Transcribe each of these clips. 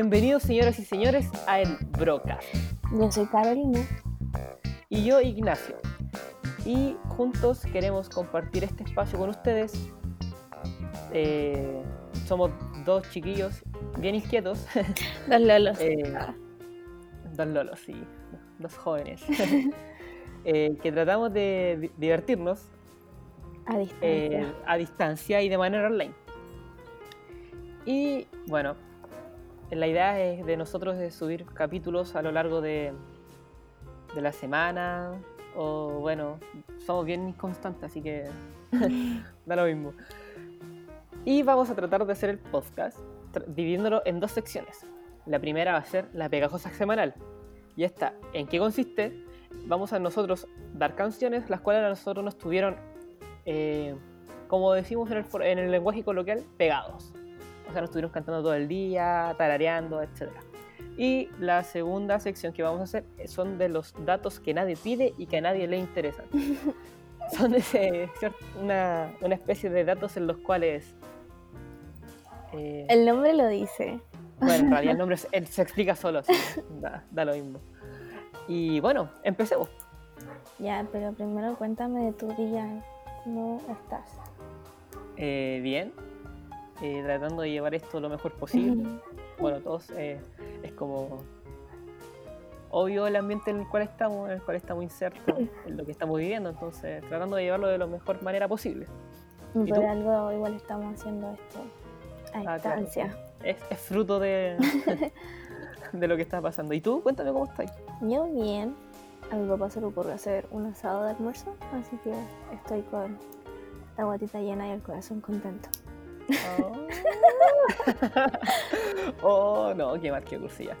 Bienvenidos, señoras y señores, a El Broca. Yo soy Carolina. Y yo, Ignacio. Y juntos queremos compartir este espacio con ustedes. Eh, somos dos chiquillos bien inquietos. Dos lolos. Eh, dos lolos, sí. Dos jóvenes. Eh, que tratamos de di- divertirnos A distancia. a distancia y de manera online. Y bueno, la idea es de nosotros de subir capítulos a lo largo de, de la semana. O bueno, somos bien inconstantes, así que da lo mismo. Y vamos a tratar de hacer el podcast dividiéndolo en dos secciones. La primera va a ser la pegajosa semanal. Y esta, ¿en qué consiste? Vamos a nosotros dar canciones, las cuales a nosotros nos tuvieron, eh, como decimos en el, en el lenguaje coloquial, pegados. O sea, nos estuvieron cantando todo el día, tarareando, etc. Y la segunda sección que vamos a hacer son de los datos que nadie pide y que a nadie le interesan. son ese- cier- una, una especie de datos en los cuales... eh, El nombre lo dice. bueno, en realidad el nombre se, él se explica solo, así da, da lo mismo. Y bueno, empecemos. Ya, pero primero cuéntame de tu día. ¿Cómo estás? Eh, bien, eh, tratando de llevar esto lo mejor posible. Bueno, todos eh, es como obvio el ambiente en el cual estamos, en el cual estamos insertos, en lo que estamos viviendo, entonces tratando de llevarlo de la mejor manera posible. Y ¿Y por algo igual estamos haciendo esto a Ah, claro. distancia. Es, es fruto de, de lo que está pasando. ¿Y tú? Cuéntame cómo estás. Yo bien. A mi papá se le ocurrió hacer un asado de almuerzo, así que estoy con la guatita llena y el corazón contento. Oh, no, qué mal, qué cursilla.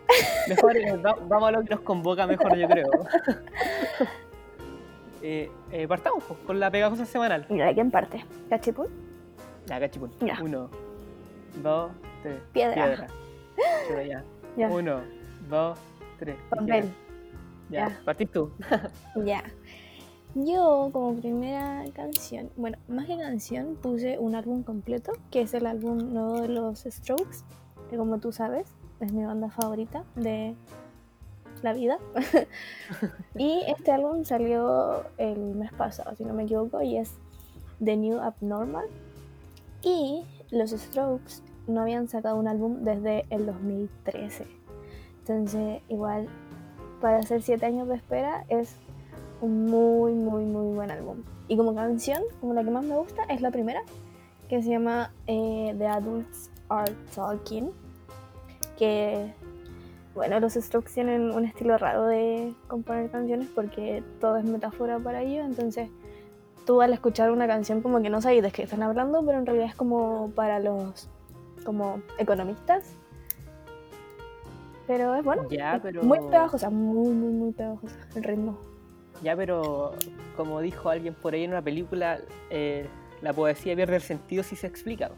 Mejor, eh, va- vamos a lo que nos convoca mejor, yo creo. Eh, eh, partamos pues, con la pegajosa semanal. Mira, ¿quién parte? ¿Cachipún? Ya, cachipún. Ya. Uno, dos, tres. Piedra. Chuta, ya. Ya. Uno, dos, tres. Papel. Ya, Ya. partís tú. Ya. Yo como primera canción, bueno, más que canción, puse un álbum completo, que es el álbum nuevo de los Strokes, que como tú sabes, es mi banda favorita de la vida. y este álbum salió el mes pasado, si no me equivoco, y es The New Abnormal. Y los Strokes no habían sacado un álbum desde el 2013. Entonces, igual, para hacer siete años de espera, es un muy, muy, muy buen álbum. Y como canción, como la que más me gusta, es la primera, que se llama eh, The Adults Are Talking. Que, bueno, los Strokes tienen un estilo raro de componer canciones porque todo es metáfora para ellos. Entonces, tú al escuchar una canción, como que no sabes de qué están hablando, pero en realidad es como para los como economistas. Pero es bueno. Ya, es pero- Muy pegajosa, muy, muy, muy pegajosa el ritmo. Ya, pero como dijo alguien por ahí en una película, eh, la poesía pierde el sentido si se explica.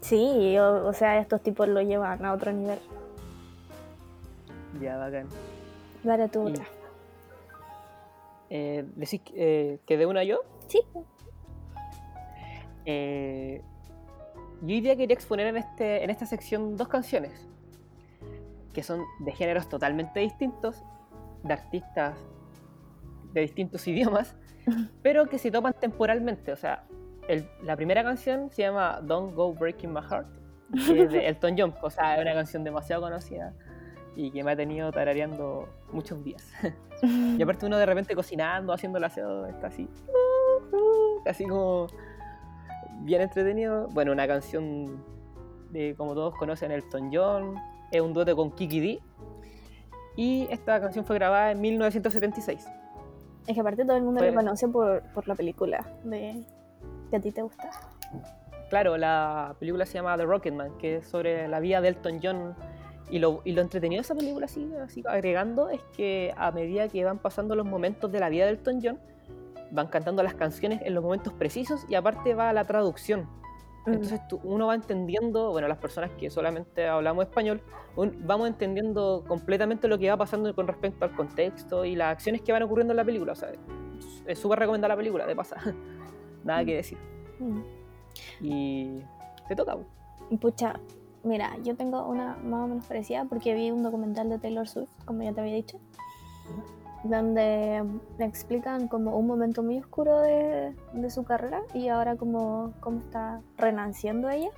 Sí, o, o sea, estos tipos lo llevan a otro nivel. Ya, bacán. Dale Y- otra. Eh, ¿Decís eh, que de una yo? Sí. Eh, yo hoy día quería exponer en, este, en esta sección dos canciones que son de géneros totalmente distintos, de artistas de distintos idiomas, pero que se toman temporalmente. O sea, el- la primera canción se llama Don't Go Breaking My Heart, que es de Elton John. O sea, es una canción demasiado conocida y que me ha tenido tarareando muchos días. Y aparte uno de repente cocinando, haciendo el aseo, está así, uh, uh, así como bien entretenido. Bueno, una canción de, como todos conocen, Elton John, es un dueto con Kiki D. Y esta canción fue grabada en 1976. Es que aparte todo el mundo Fue- lo conoce por, por la película de que a ti te gusta. Claro, la película se llama The Rocketman, que es sobre la vida de Elton John. Y lo, y lo entretenido de esa película, así, así agregando, es que a medida que van pasando los momentos de la vida de Elton John, van cantando las canciones en los momentos precisos y aparte va la traducción. Mm. Entonces tú- uno va entendiendo, bueno, las personas que solamente hablamos español, un- vamos entendiendo completamente lo que va pasando con respecto al contexto y las acciones que van ocurriendo en la película. O sea, es súper recomendada la película, de pasada. Nada que decir. Mm. Y te toca. Pucha, Mira, yo tengo una más o menos parecida porque vi un documental de Taylor Swift, como ya te había dicho, donde explican como un momento muy oscuro de, de su carrera y ahora como cómo está renaciendo ella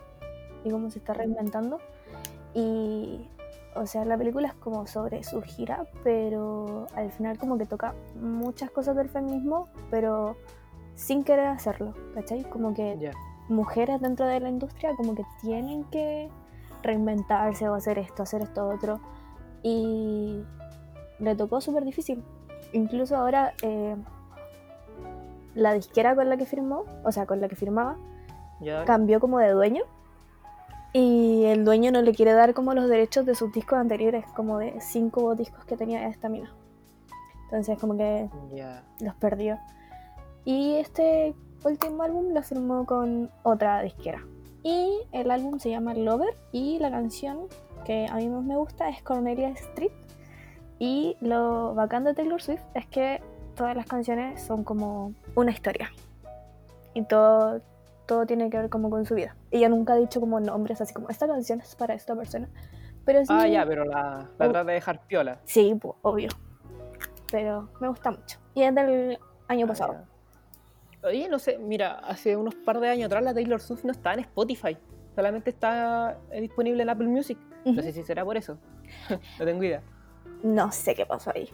y cómo se está reinventando. Y, o sea, la película es como sobre su gira, pero al final como que toca muchas cosas del feminismo, pero sin querer hacerlo, ¿cachai? Como que Ya. mujeres dentro de la industria como que tienen que reinventarse o hacer esto, hacer esto otro. Y le tocó súper difícil. Incluso ahora eh, la disquera con la que firmó, o sea, con la que firmaba, Ya. cambió como de dueño. Y el dueño no le quiere dar como los derechos de sus discos anteriores, como de cinco discos que tenía esta mina. Entonces como que los perdió. Y este último álbum lo firmó con otra disquera. Y el álbum se llama Lover y la canción que a mí más me gusta es Cornelia Street. Y lo bacán de Taylor Swift es que todas las canciones son como una historia. Y todo, todo tiene que ver como con su vida. Ella nunca ha dicho como nombres así como esta canción es para esta persona. Pero sí, Ah, ya, pero la, la trata de dejar piola. sí, pues, obvio. Pero me gusta mucho. Y es del año Ah, pasado. ya. Oye, no sé, mira, hace unos par de años atrás la Taylor Swift no estaba en Spotify. Solamente está eh, disponible en Apple Music. No Ujú. sé si será por eso. no tengo idea. No sé qué pasó ahí.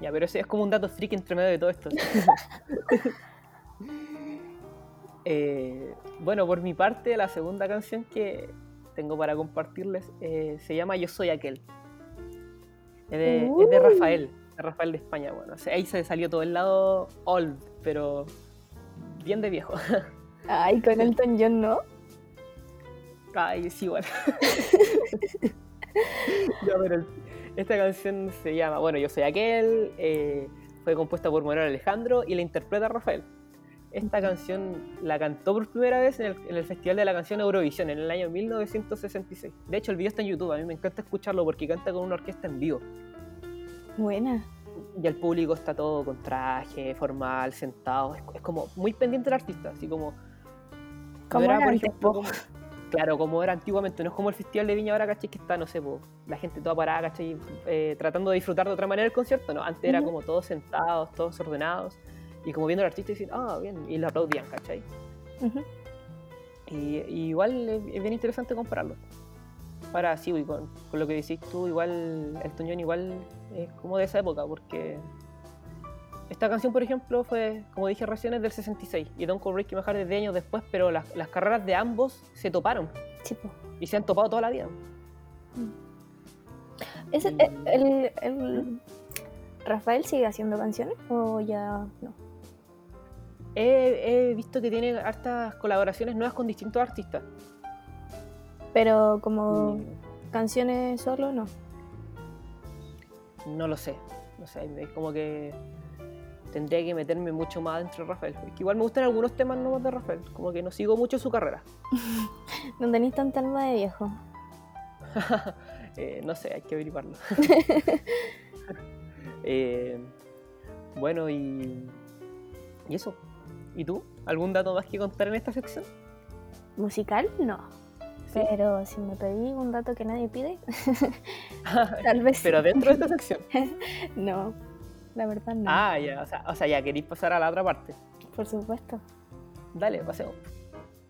Ya, pero ese es como un dato freak entre medio de todo esto. Eh, bueno, por mi parte, la segunda canción que tengo para compartirles eh, se llama Yo Soy Aquel. Es de, es de Uy. Rafael, de Rafael de España. Bueno, ahí se salió todo el lado old, pero bien de viejo. Ay, con Elton John, ¿no? Ay, sí, bueno. Ya, pero el- esta canción se llama, bueno, Yo Soy Aquel, eh, fue compuesta por Manuel Alejandro y la interpreta Rafael. Esta canción la cantó por primera vez en el, en el Festival de la Canción Eurovisión en el año 1966. De hecho, el video está en YouTube, a mí me encanta escucharlo porque canta con una orquesta en vivo. Buena. Y el público está todo con traje, formal, sentado. Es, es como muy pendiente del artista, así como. Como era, por ejemplo, como- claro, como era antiguamente. No es como el Festival de Viña ahora, ¿cachai? Que está, no sé, po, la gente toda parada, ¿cachai? Eh, tratando de disfrutar de otra manera el concierto. No, antes era como todos sentados, todos ordenados. Y como viendo al artista y decir, ah, bien, y le aplaudían, ¿cachai? Y, y igual es, bien interesante compararlo. Ahora sí, con, con lo que decís tú, igual el Toñón igual es como de esa época, porque esta canción, por ejemplo, fue, como dije recién, es del 66 y Don't Call Ricky Majar desde años después, pero las, las carreras de ambos se toparon Sí, po. y se han topado toda la vida. ¿Es el, el- el- Rafael sigue haciendo canciones o ya no? He, he visto que tiene hartas colaboraciones nuevas con distintos artistas. Pero como Y canciones solo, no. no lo sé, no sé, es como que tendría que meterme mucho más dentro de Rafael. Es que igual me gustan algunos temas nuevos de Rafael, como que no sigo mucho su carrera. No tenéis tanta alma de viejo. Eh, no sé, hay que averiguarlo. Eh, bueno, y, y eso. ¿Y tú? ¿Algún dato más que contar en esta sección? Musical, no. Sí. Pero si me pedí un dato que nadie pide, tal vez. Pero dentro de esta sección. No, la verdad no. Ah, ya, o sea, o sea, ya queréis pasar a la otra parte. Por supuesto. Dale, pasemos.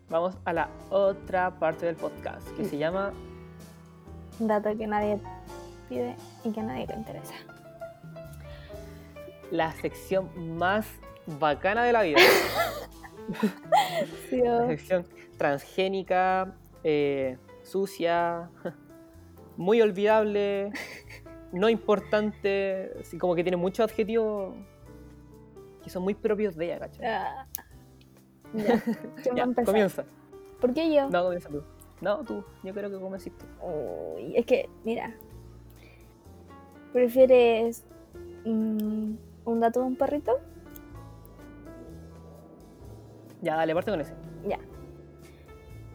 Vamos a la otra parte del podcast que se llama dato que nadie pide y que a nadie le interesa. la sección más bacana de la vida. Sí, La o- sección transgénica, eh, sucia, muy olvidable, no importante, así como que tiene muchos adjetivos que son muy propios de ella, ¿cachai? Ah. Ya, ¿quién va a Ya, empezar? comienza. ¿Por qué yo? No, comienza tú. No, tú, yo creo que comienzas tú. Uy, es que, mira. ¿Prefieres mm, un dato de un perrito? Ya, dale, parte con ese. Ya.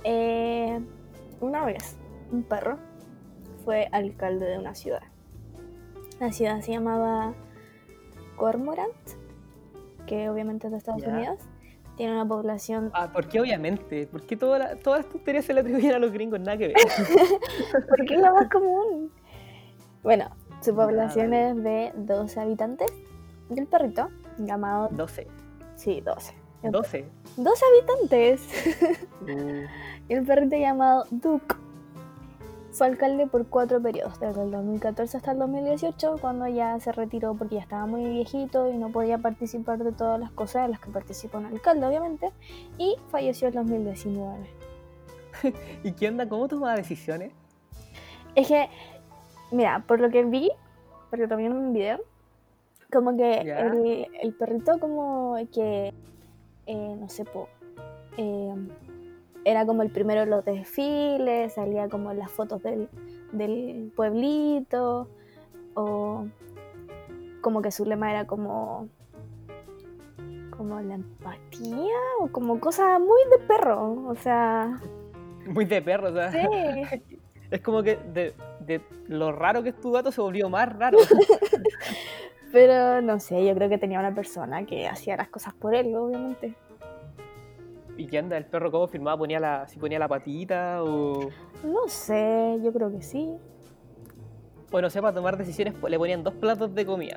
Eh, una vez, un perro fue alcalde de una ciudad. La ciudad se llamaba Cormorant, que obviamente es de Estados. Unidos. Tiene una población. Ah, ¿por qué obviamente? ¿Por qué toda la- todas las tonterías se le atribuyen a los gringos? Nada que ver. Porque es lo más común. Bueno, su población Nada. es de 12 habitantes. Y el perrito, llamado. 12. Sí, 12. El- 12. 12 habitantes. Y el perrito llamado Duke fue alcalde por cuatro periodos, desde el 2014 hasta el 2018, cuando ya se retiró porque ya estaba muy viejito y no podía participar de todas las cosas de las que participó un alcalde, obviamente, y falleció en 2019. ¿Y qué onda? ¿Cómo toma decisiones? Es que, mira, por lo que vi, porque también un video, como que el perrito como que, eh, no sé, po, eh, era como el primero en los desfiles, salía como en las fotos del, del pueblito, o como que su lema era como como la empatía o como cosa muy de perro, o sea, Muy de perro, o sea. sí. Es como que de, de lo raro que es tu gato se volvió más raro. Pero no sé, yo creo que tenía una persona que hacía las cosas por él, obviamente. ¿Y qué onda? ¿El perro cómo firmaba? ¿Ponía la, si ponía la patita o...? No sé, yo creo que sí. O no sé, para tomar decisiones le ponían dos platos de comida.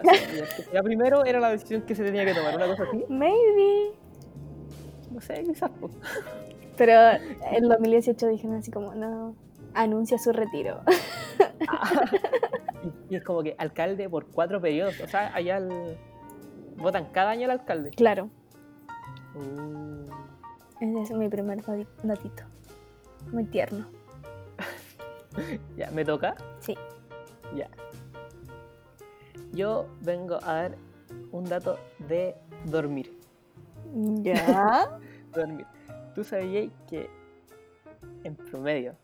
sea primero era la decisión que se tenía que tomar, una cosa así. Maybe. No sé, quizás. pues. Pero en 2018 dijeron así como, no, anuncia su retiro. Y, y es como que alcalde por cuatro periodos. O sea, allá el- votan cada año al alcalde. claro, Uh, ese es mi primer dati- datito. Muy tierno. ya, ¿me toca? Sí. Ya. Yo vengo a dar un dato de dormir. ¿Ya? dormir. ¿Tú sabías que en promedio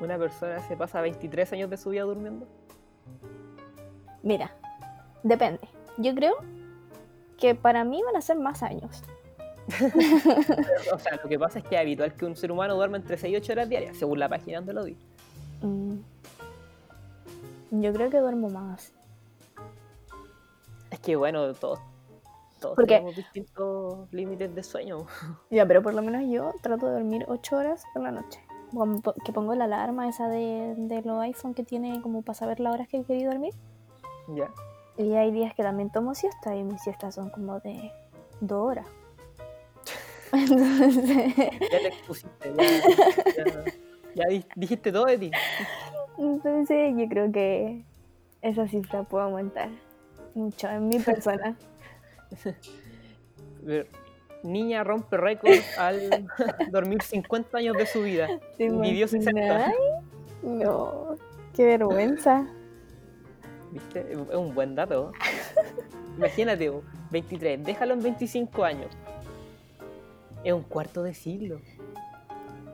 una persona se pasa 23 años de su vida durmiendo? Mira, depende. Yo creo que para mí van a ser más años. O sea, lo que pasa es que es habitual que un ser humano duerma entre 6 y 8 horas diarias, según la página donde lo di. Mm. Yo creo que duermo más. Es que bueno, todos, tenemos distintos límites de sueño. Ya, pero por lo menos yo trato de dormir 8 horas por la noche. Que pongo la alarma esa de, de los iPhone que tiene como para saber las horas que he querido dormir. ya. Y hay días que también tomo siesta y mis siestas son como de 2 horas. Entonces, Ya te expusiste, ya, ya, ya di- dijiste todo de ti. entonces yo creo que esa cifra puede aumentar mucho en mi persona. Niña rompe récord al dormir 50 años de su vida. ¿Te Vivió 60. imaginas? No, qué vergüenza. ¿Viste? Es un buen dato. Imagínate, 23, déjalo en 25 años. Es un cuarto de siglo.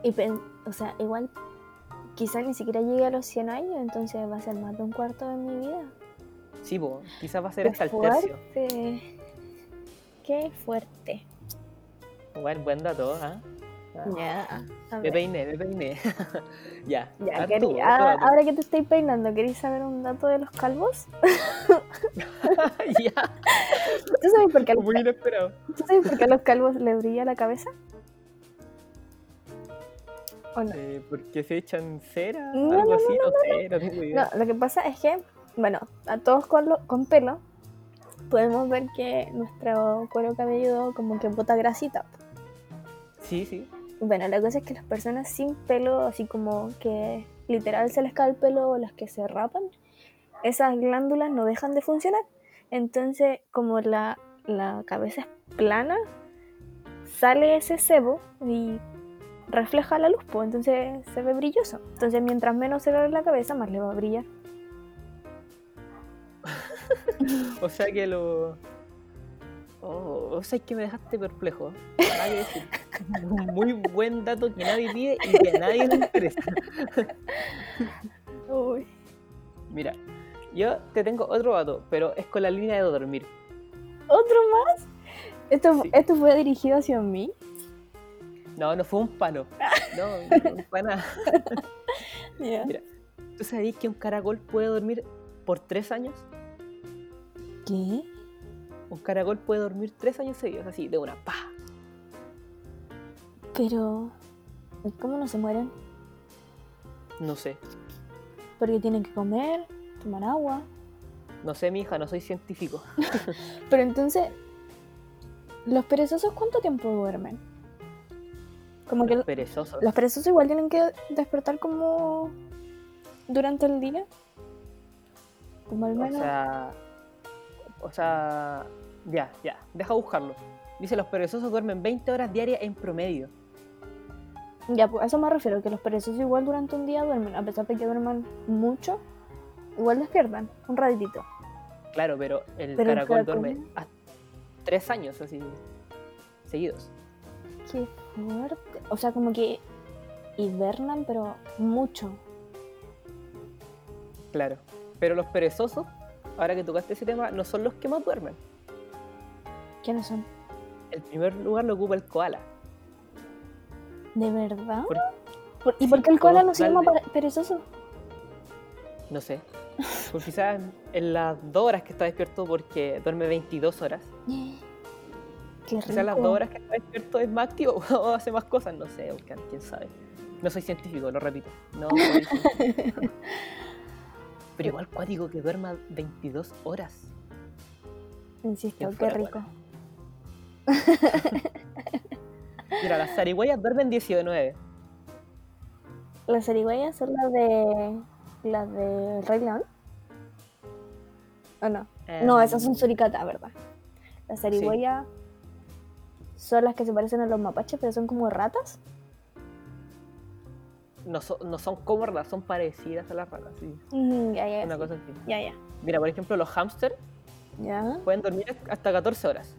Y o sea, igual quizá ni siquiera llegue a los 100 años, entonces va a ser más de un cuarto de mi vida. Sí, po, quizás va a ser Qué hasta el tercio. fuerte. Qué fuerte. Buen, buen dato, ¿ah? Ah, Ya. a Me peiné, me peiné. ya. Ya, ahora querí- tú, otro ah, dato. ahora que te estoy peinando, ¿queréis saber un dato de los calvos? ya, ¿Tú sabes por qué a los, muy inesperado. ¿tú sabes por qué a los calvos les brilla la cabeza? ¿O no? Eh, ¿Porque se echan cera? No, Algo no, así. No, lo que pasa es que, bueno, a todos con, lo- con pelo, podemos ver que nuestro cuero cabelludo como que bota grasita. Sí, sí. Bueno, la cosa es que las personas sin pelo, así como que literal se les cae el pelo o las que se rapan, esas glándulas no dejan de funcionar. Entonces, como la, la cabeza es plana, sale ese sebo y refleja la luz, pues entonces se ve brilloso. Entonces, mientras menos se ve la cabeza, más le va a brillar. O sea que lo. Oh, o sea que me dejaste perplejo. Decir. Un muy buen dato que nadie pide y que a nadie le interesa. Uy. Mira, yo te tengo otro dato, pero es con la línea de dormir. ¿Otro más? ¿Esto, Sí. ¿Esto fue dirigido hacia mí? No, no fue un palo. No, no fue nada. Ya. Mira, ¿tú sabías que un caracol puede dormir por tres años? ¿Qué? Un caracol puede dormir tres años seguidos, así, de una pa. Pero, ¿y ¿cómo no se mueren? No sé. Porque tienen que comer, tomar agua. No sé, mi hija, no soy científico. Pero entonces, ¿los perezosos cuánto tiempo duermen? Como que Los perezosos. los perezosos igual tienen que despertar como durante el día. Como al O menos. sea. O sea. Ya, ya. Deja buscarlo. Dice: los perezosos duermen 20 horas diarias en promedio. Ya, pues a eso me refiero, que los perezosos igual durante un día duermen, a pesar de que duerman mucho, igual despiertan un ratito. Claro, pero el Pero el caracol- duerme a- tres años así. Seguidos. Qué fuerte. O sea, como que hibernan, pero mucho. Claro. Pero los perezosos, ahora que tocaste ese tema, no son los que más duermen. ¿Quiénes son? El primer lugar lo ocupa el koala. ¿De verdad? Por- Por- ¿Y sí, por qué el koala no se llama perezoso? No sé. Pues quizás en las dos horas que está despierto, porque duerme 22 horas. Quizás las dos horas que está despierto es más activo o hace más cosas, no sé, quién sabe. No soy científico, lo repito. No soy científico. Pero igual cuático que duerma 22 horas. Insisto, Qué rico. Mira, las zarigüeyas duermen 19. Las zarigüeyas son las de. las de Rey León. ¿O no? No, esas son Em, suricatas, ¿verdad? Las zarigüeyas son las que se parecen a los mapaches, pero son como ratas. No, so- no son como ratas, son parecidas a las ratas, sí. Mm, ya, ya, Una sí. cosa así. ya, ya. Mira, por ejemplo, los hámster pueden dormir hasta 14 horas.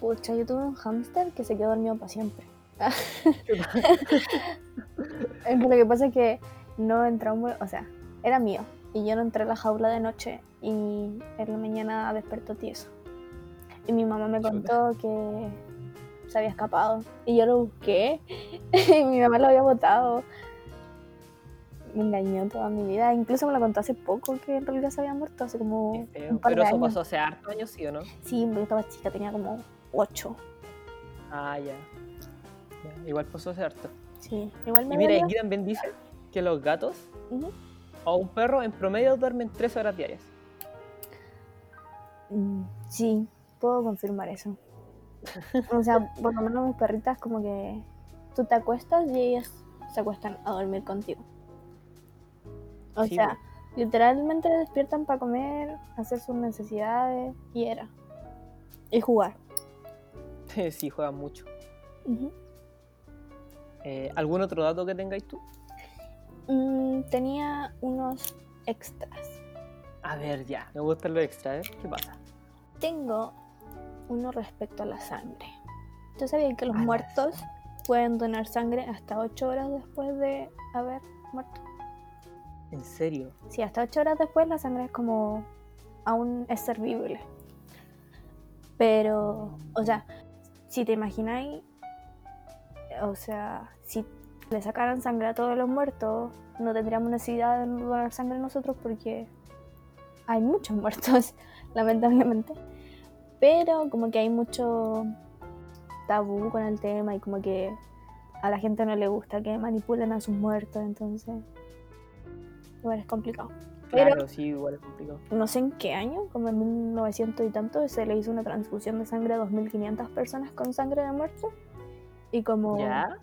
Pucha, yo tuve un hámster que se quedó dormido para siempre. Lo que pasa es que no entramos, o sea, era mío. Y yo no entré a la jaula de noche y en la mañana despertó tieso. Y mi mamá me contó que se había escapado. Y yo lo busqué y mi mamá lo había botado. Me engañó toda mi vida. Incluso me lo contó hace poco que en realidad se había muerto, hace como un par Pero de eso años. pasó hace hartos años, ¿sí o no? Sí, porque estaba chica, tenía como 8. Ah, ya. Ya, Igual pasó hace harto. Sí, igual me Y mira, aquí también dice que los gatos o un perro en promedio duermen 3 horas diarias. Mm, Sí, puedo confirmar eso. O sea, por lo menos mis perritas como que tú te acuestas y ellas se acuestan a dormir contigo. O Sí, sea, literalmente despiertan para comer, hacer sus necesidades y era. Y jugar. sí, juegan mucho. Eh, ¿Algún otro dato que tengáis tú? Mm, tenía unos extras. A ver, ya. Me gusta lo extra, ¿eh? ¿Qué pasa? Tengo uno respecto a la sangre. ¿Tú sabías que los muertos pueden donar sangre hasta 8 horas después de haber muerto? ¿En serio? Sí, hasta 8 horas después la sangre es como aún es servible. Pero, o sea, si te imagináis, o sea, si le sacaran sangre a todos los muertos, no tendríamos necesidad de donar sangre nosotros porque hay muchos muertos, lamentablemente. Pero como que hay mucho tabú con el tema y como que a la gente no le gusta que manipulen a sus muertos, entonces igual es complicado. Pero- Claro, sí, igual es complicado. no sé en qué año, como en 1900 y tanto, se le hizo una transfusión de sangre a 2.500 personas con sangre de muerto y como, ¿Ya?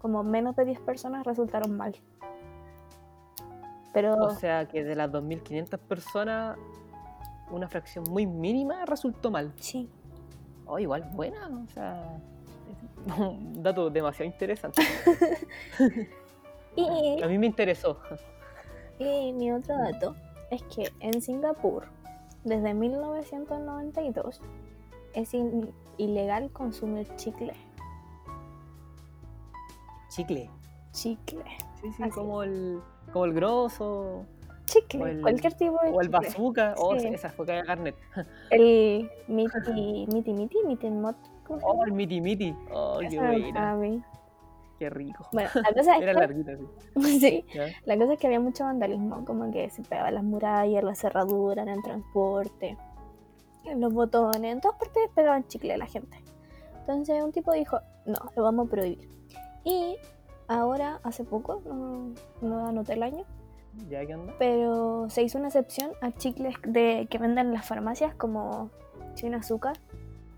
como menos de 10 personas resultaron mal. Pero O sea que de las 2.500 personas, una fracción muy mínima resultó mal. sí, Oh, igual buena, o sea... Un dato demasiado interesante. y, A mí me interesó. Y mi otro dato es que en Singapur, desde 1992, es ilegal consumir chicle. Chicle. Chicle. Sí, sí, Así como el, como el grosso Chicle, O el- cualquier tipo de o el bazooka. Oh, Sí. esa fue Caga Garnet. El miti, miti, miti, miti, mot, ¿cómo se Oh, el miti miti. Oh, qué buena. Qué rico. Bueno, la cosa es Era que, larguita, sí. sí, la cosa es que había mucho vandalismo, como que se pegaban las murallas, las cerraduras, en el transporte, en los botones, en todas partes pegaban chicle a la gente. Entonces un tipo dijo, No, lo vamos a prohibir. Y ahora, hace poco, no, no anoté el año, ¿Ya qué onda? pero se hizo una excepción a chicles de, que venden en las farmacias como sin azúcar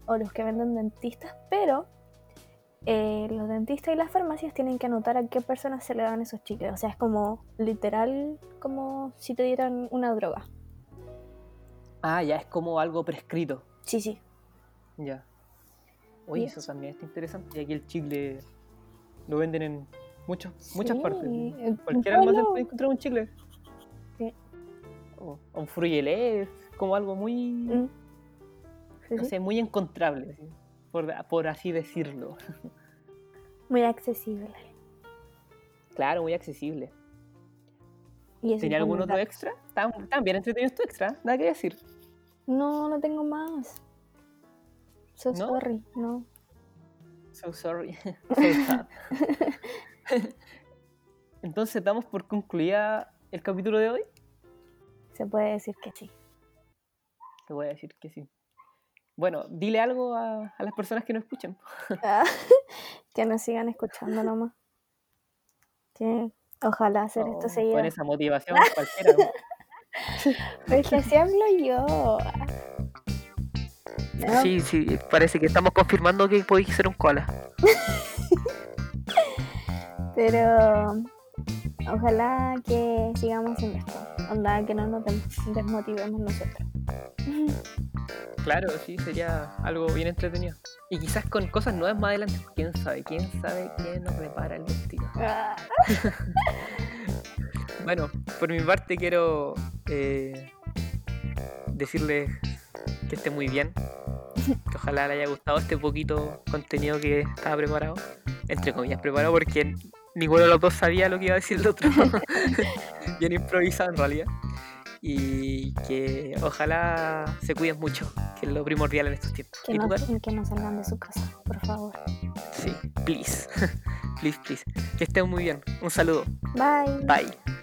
o los que venden dentistas, pero eh, los dentistas y las farmacias tienen que anotar a qué personas se le dan esos chicles. O sea, es como literal como si te dieran una droga. Ah, ya es como algo prescrito. Sí, sí. Ya. Oye, eso eso. también está interesante. Y aquí el chicle lo venden en muchos, muchas Sí, partes. en Cualquier almacén puede encontrar un chicle. Sí. O, un frugelé, como algo muy, Mm. Sí, no sí. sé, muy encontrable, así, por, por así decirlo. Muy accesible. Claro, muy accesible. Y ¿Tenía algún otro extra? Estaban estaban bien entretenidos tu extra, nada que decir. No, no tengo más. So ¿No? sorry, no. So sorry. So. Entonces damos por concluida el capítulo de hoy. Se puede decir que sí. Voy a decir que sí. Bueno, dile algo a, a las personas que nos escuchan. Ah, que nos sigan escuchando nomás. Que ojalá hacer esto Oh, seguido. Con esa motivación cualquiera. ¿no? Es que así hablo yo. No, Sí, sí, parece que estamos confirmando que podéis ser un koala. Pero ojalá que sigamos haciendo esto. Onda, que no nos des- desmotivemos nosotros. Claro, sí, sería algo bien entretenido. Y quizás con cosas nuevas más adelante. ¿Quién sabe? ¿Quién sabe quién nos prepara el destino? Bueno, por mi parte quiero eh, decirles que esté muy bien. Que ojalá le haya gustado este poquito contenido que estaba preparado. Entre comillas, preparado porque ninguno de los dos sabía lo que iba a decir el otro. bien improvisado en realidad. Y que ojalá se cuiden mucho, que es lo primordial en estos tiempos. que, ¿Y tú, no, que no salgan de su casa, por favor. Sí, please. please, please. Que estén muy bien. Un saludo. Bye. Bye.